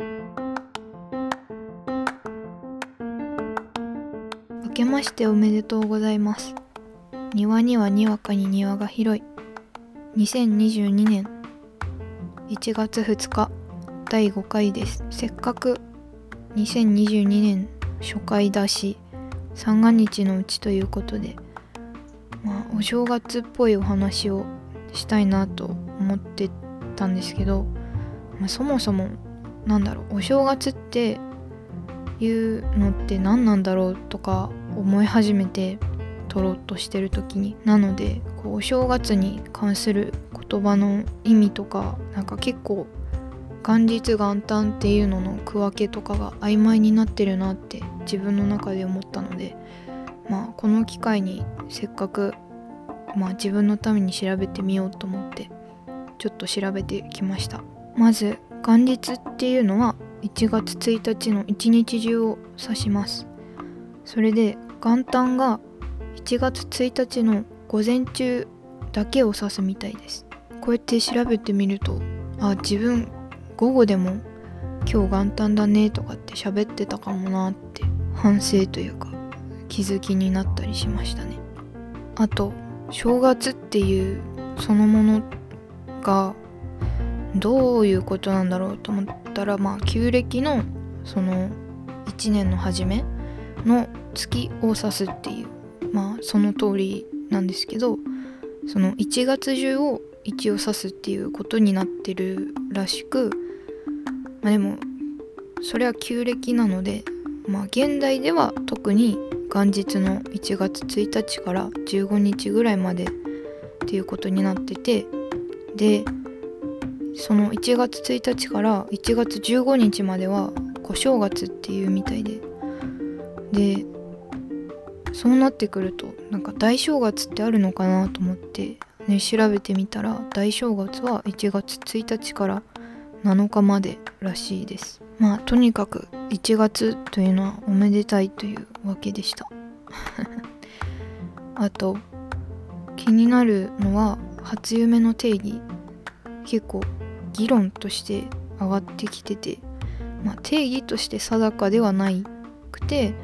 明けましておめでとうございます。庭にはにわかに庭が広い。2022年1月2日第5回です。せっかく2022年初回だし三が日のうちということでまあお正月っぽいお話をしたいなと思ってたんですけど、まあ、そもそもなんだろうお正月っていうのって何なんだろうとか思い始めて撮ろうとしてる時に。なのでこうお正月に関する言葉の意味とかなんか結構元日元旦っていうのの区分けとかが曖昧になってるなって自分の中で思ったのでまあこの機会にせっかくまあ自分のために調べてみようと思ってちょっと調べてきました。まず元日っていうのは1月1日の一日中を指します。それで元旦が1月1日の午前中だけを指すみたいです。こうやって調べてみるとあ自分午後でも今日元旦だねとかって喋ってたかもなって反省というか気づきになったりしましたね。あと正月っていうそのものがどういうことなんだろうと思ったらまあ旧暦のその1年の初めの月を指すっていうまあその通りなんですけどその1月中を一応指すっていうことになってるらしくまあでもそれは旧暦なのでまあ現代では特に元日の1月1日から15日ぐらいまでっていうことになっててでその1月1日から1月15日までは小正月っていうみたいで。でそうなってくるとなんか大正月ってあるのかなと思ってね調べてみたら大正月は1月1日から7日までらしいです。まあとにかく1月というのはおめでたいというわけでした。あと気になるのは初夢の定義。結構議論として上がってきてて、まあ、定義として定かではないくて、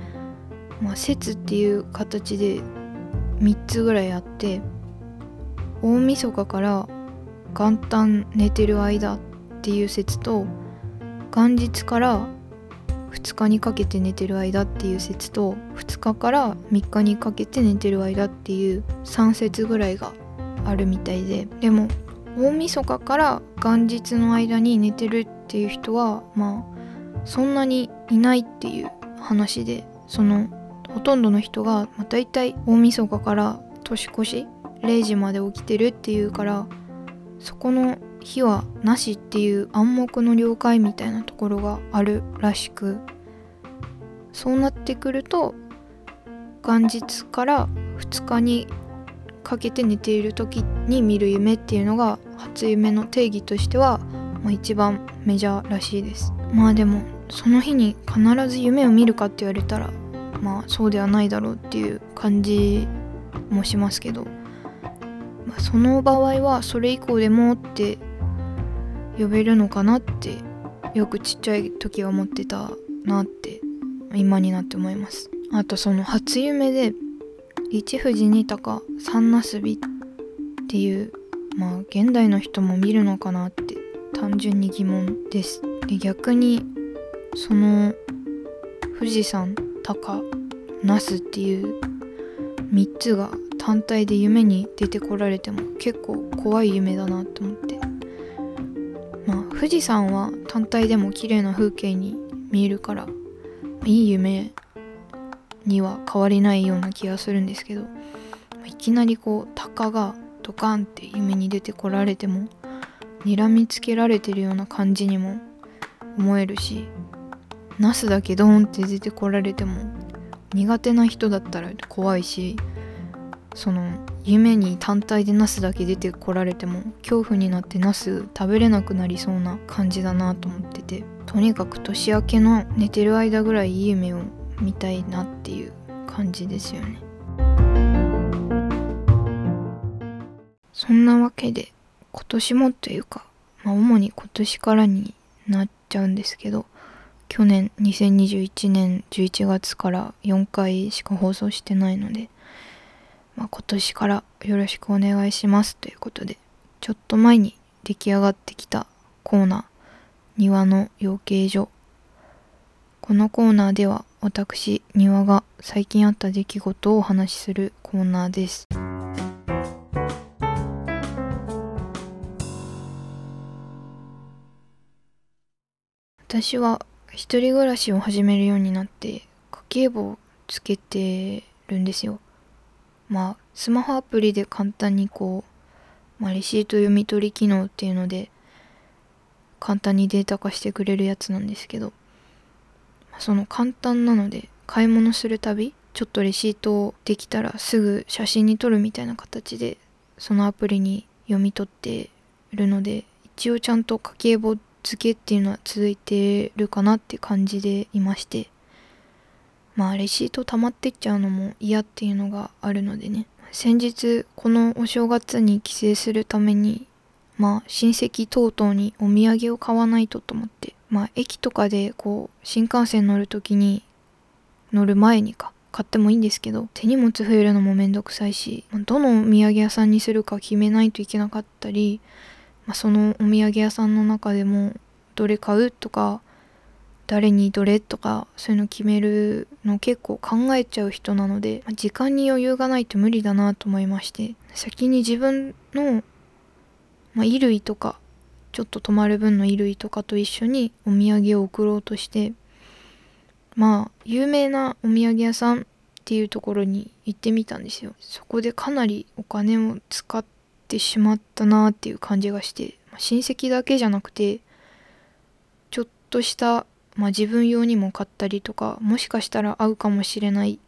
まあ、説っていう形で3つぐらいあって大晦日から元旦寝てる間っていう説と元日から2日にかけて寝てる間っていう説と2日から3日にかけて寝てる間っていう3説ぐらいがあるみたいででも大晦日から元日の間に寝てるっていう人はまあそんなにいないっていう話でそのほとんどの人が、まあ、大体大晦日から年越し0時まで起きてるっていうからそこの日はなしっていう暗黙の了解みたいなところがあるらしくそうなってくると元日から2日にかけて寝ている時に見る夢っていうのが初夢の定義としては、まあ、一番メジャーらしいです。まあでもその日に必ず夢を見るかって言われたらまあそうではないだろうっていう感じもしますけど、まあ、その場合はそれ以降でもって呼べるのかなってよくちっちゃい時は思ってたなって今になって思います。あとその初夢で一富士二鷹三なすびっていうまあ現代の人も見るのかなって単純に疑問です。で逆にその富士山鷹那須っていう3つが単体で夢に出てこられても結構怖い夢だなと思って。まあ富士山は単体でも綺麗な風景に見えるからいい夢には変わりないような気がするんですけどいきなりこう鷹がドカンって夢に出てこられても睨みつけられてるような感じにも思えるしナスだけドーンって出てこられても苦手な人だったら怖いしその夢に単体でナスだけ出てこられても恐怖になってナス食べれなくなりそうな感じだなと思っててとにかく年明けの寝てる間ぐらいいい夢を見たいなっていう感じですよね。そんなわけで今年もというか、まあ、主に今年からになっちゃうんですけど去年2021年11月から4回しか放送してないので、まあ、今年からよろしくお願いしますということでちょっと前に出来上がってきたコーナー庭の養鶏所。このコーナーでは私庭が最近あった出来事をお話しするコーナーです。私は一人暮らしを始めるようになって家計簿をつけてるんですよ。まあスマホアプリで簡単にこう、まあ、レシート読み取り機能っていうので簡単にデータ化してくれるやつなんですけどその簡単なので買い物するたびちょっとレシートできたらすぐ写真に撮るみたいな形でそのアプリに読み取ってるので一応ちゃんと家計簿付けっていうのは続いてるかなって感じでいまして。まあレシート溜まってっちゃうのも嫌っていうのがあるのでね。先日このお正月に帰省するためにまあ親戚等々にお土産を買わないとと思って。まあ駅とかでこう新幹線乗る時に乗る前にか買ってもいいんですけど手荷物増えるのもめんどくさいしどのお土産屋さんにするか決めないといけなかったりまあ、そのお土産屋さんの中でもどれ買うとか誰にどれとかそういうの決めるの結構考えちゃう人なので、まあ、時間に余裕がないと無理だなと思いまして先に自分の、まあ、衣類とかちょっと泊まる分の衣類とかと一緒にお土産を送ろうとしてまあ有名なお土産屋さんっていうところに行ってみたんですよ。そこでかなりお金を使っってしまったなっていう感じがして親戚だけじゃなくてちょっとした、まあ、自分用にも買ったりとかもしかしたら会うかもしれない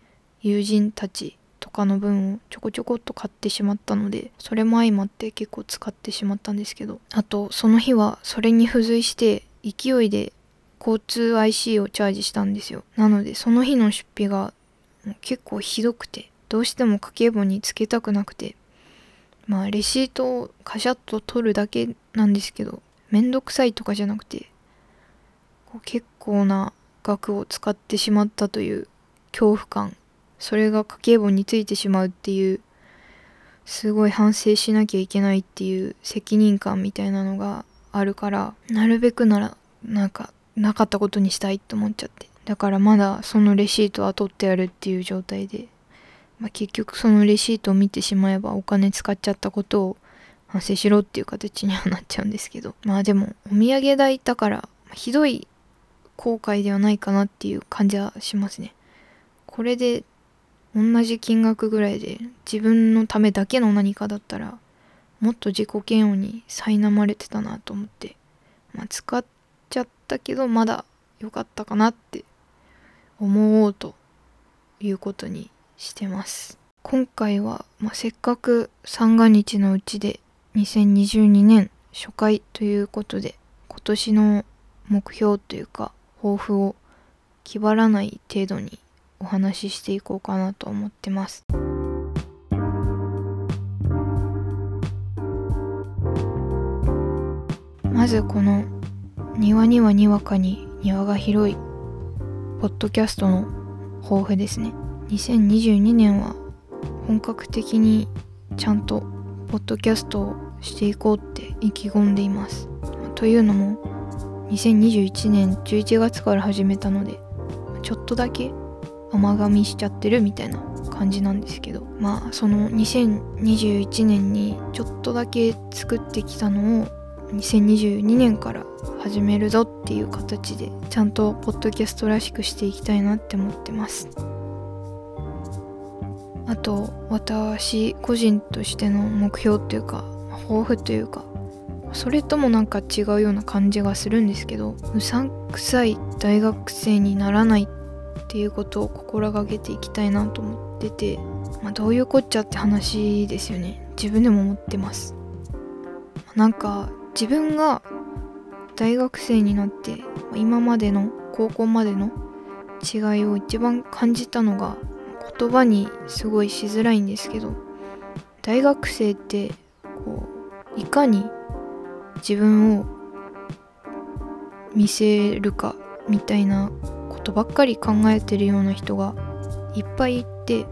友人たちとかの分をちょこちょこっと買ってしまったのでそれも相まって結構使ってしまったんですけどあとその日はそれに付随して勢いで交通 IC をチャージしたんですよ。なのでその日の出費が結構ひどくてどうしても家計簿につけたくなくてまあレシートをカシャッと取るだけなんですけどめんどくさいとかじゃなくてこう結構な額を使ってしまったという恐怖感。それが家計簿についてしまうっていうすごい反省しなきゃいけないっていう責任感みたいなのがあるからなるべくならなんかなかったことにしたいって思っちゃって。だからまだそのレシートは取ってやるっていう状態で。まあ、結局そのレシートを見てしまえばお金使っちゃったことを反省しろっていう形にはなっちゃうんですけど。まあでもお土産代だからひどい後悔ではないかなっていう感じはしますね。これで同じ金額ぐらいで自分のためだけの何かだったらもっと自己嫌悪に苛まれてたなと思ってまあ使っちゃったけどまだ良かったかなって思おうということにしてます。今回は、まあ、せっかく三が日のうちで2022年初回ということで今年の目標というか抱負を気張らない程度にお話ししていこうかなと思ってます。まずこの庭にはにわかに庭が広いポッドキャストの抱負ですね。2022年は本格的にちゃんとポッドキャストをしていこうって意気込んでいます。というのも2021年11月から始めたのでちょっとだけ甘噛みしちゃってるみたいな感じなんですけどまあその2021年にちょっとだけ作ってきたのを2022年から始めるぞっていう形でちゃんとポッドキャストらしくしていきたいなって思ってます。あと私個人としての目標っていうか抱負というかそれともなんか違うような感じがするんですけどうさんくさい大学生にならないっていうことを心がけていきたいなと思ってて、まあ、どういうこっちゃって話ですよね。自分でも思ってます。なんか自分が大学生になって今までの高校までの違いを一番感じたのが言葉にすごいしづらいんですけど大学生ってこういかに自分を見せるかみたいなことばっかり考えてるような人がいっぱいいて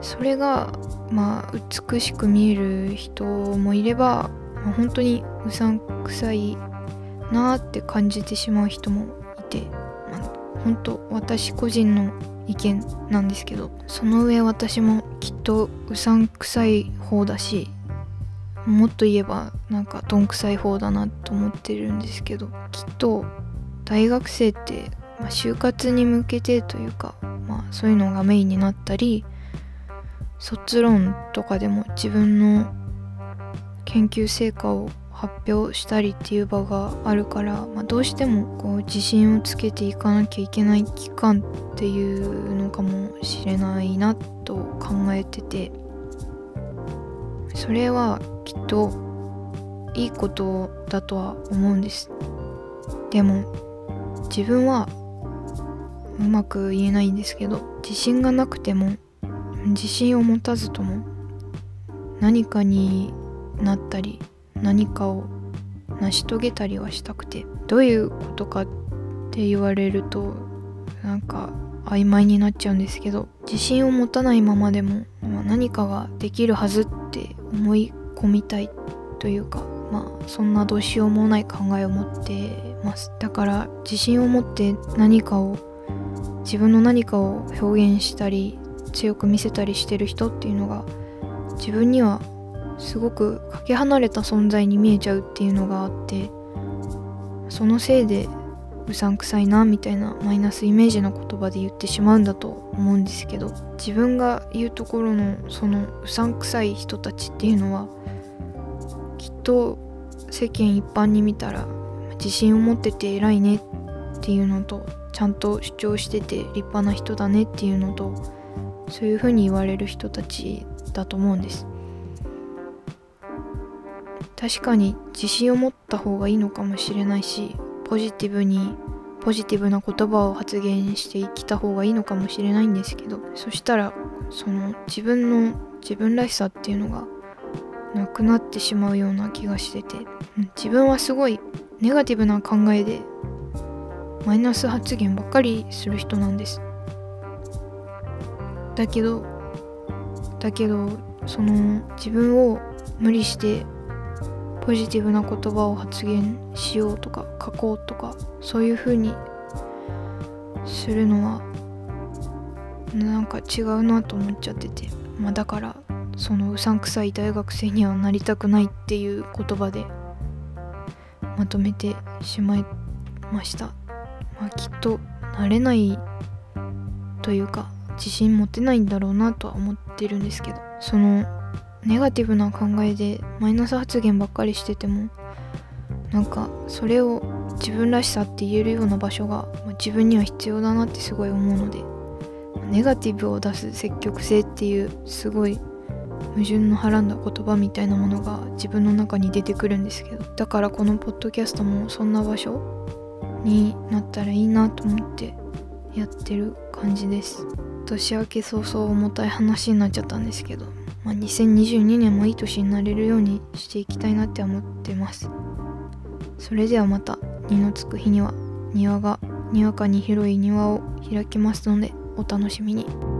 それがまあ美しく見える人もいれば、まあ、本当にうさんくさいなーって感じてしまう人もいて、本当私個人の意見なんですけどその上私もきっとうさんくさい方だしもっと言えばなんかどんくさい方だなと思ってるんですけどきっと大学生って、まあ、就活に向けてというか、まあ、そういうのがメインになったり卒論とかでも自分の研究成果を発表したりっていう場があるから、まあ、どうしてもこう自信をつけていかなきゃいけない期間っていうのかもしれないなと考えてて。それはきっといいことだとは思うんです。でも自分はうまく言えないんですけど自信がなくても自信を持たずとも何かになったり何かを成し遂げたりはしたくてどういうことかって言われるとなんか曖昧になっちゃうんですけど自信を持たないままでも、ま、何かができるはずって思い込みたいというかまあそんなどうしようもない考えを持ってます。だから自信を持って何かを自分の何かを表現したり強く見せたりしてる人っていうのが自分にはすごくかけ離れた存在に見えちゃうっていうのがあってそのせいでうさんくさいなみたいなマイナスイメージの言葉で言ってしまうんだと思うんですけど自分が言うところのそのうさんくさい人たちっていうのはきっと世間一般に見たら自信を持ってて偉いねっていうのとちゃんと主張してて立派な人だねっていうのとそういうふうに言われる人たちだと思うんです。確かに自信を持った方がいいのかもしれないしポジティブにポジティブな言葉を発言していきた方がいいのかもしれないんですけどそしたらその自分の自分らしさっていうのがなくなってしまうような気がしてて自分はすごいネガティブな考えでマイナス発言ばっかりする人なんです。だけどだけどその自分を無理してポジティブな言葉を発言しようとか書こうとかそういう風にするのはなんか違うなと思っちゃってて、まあ、だからそのうさんくさい大学生にはなりたくないっていう言葉でまとめてしまいました、まあ、きっとなれないというか自信持てないんだろうなとは思ってるんですけど。そのネガティブな考えでマイナス発言ばっかりしててもなんかそれを自分らしさって言えるような場所が自分には必要だなってすごい思うのでネガティブを出す積極性っていうすごい矛盾のはらんだ言葉みたいなものが自分の中に出てくるんですけどだからこのポッドキャストもそんな場所になったらいいなと思ってやってる感じです。年明け早々重たい話になっちゃったんですけど。まあ、2022年もいい年になれるようにしていきたいなって思ってますそれではまた2のつく日には庭がにわかに広い庭を開きますのでお楽しみに。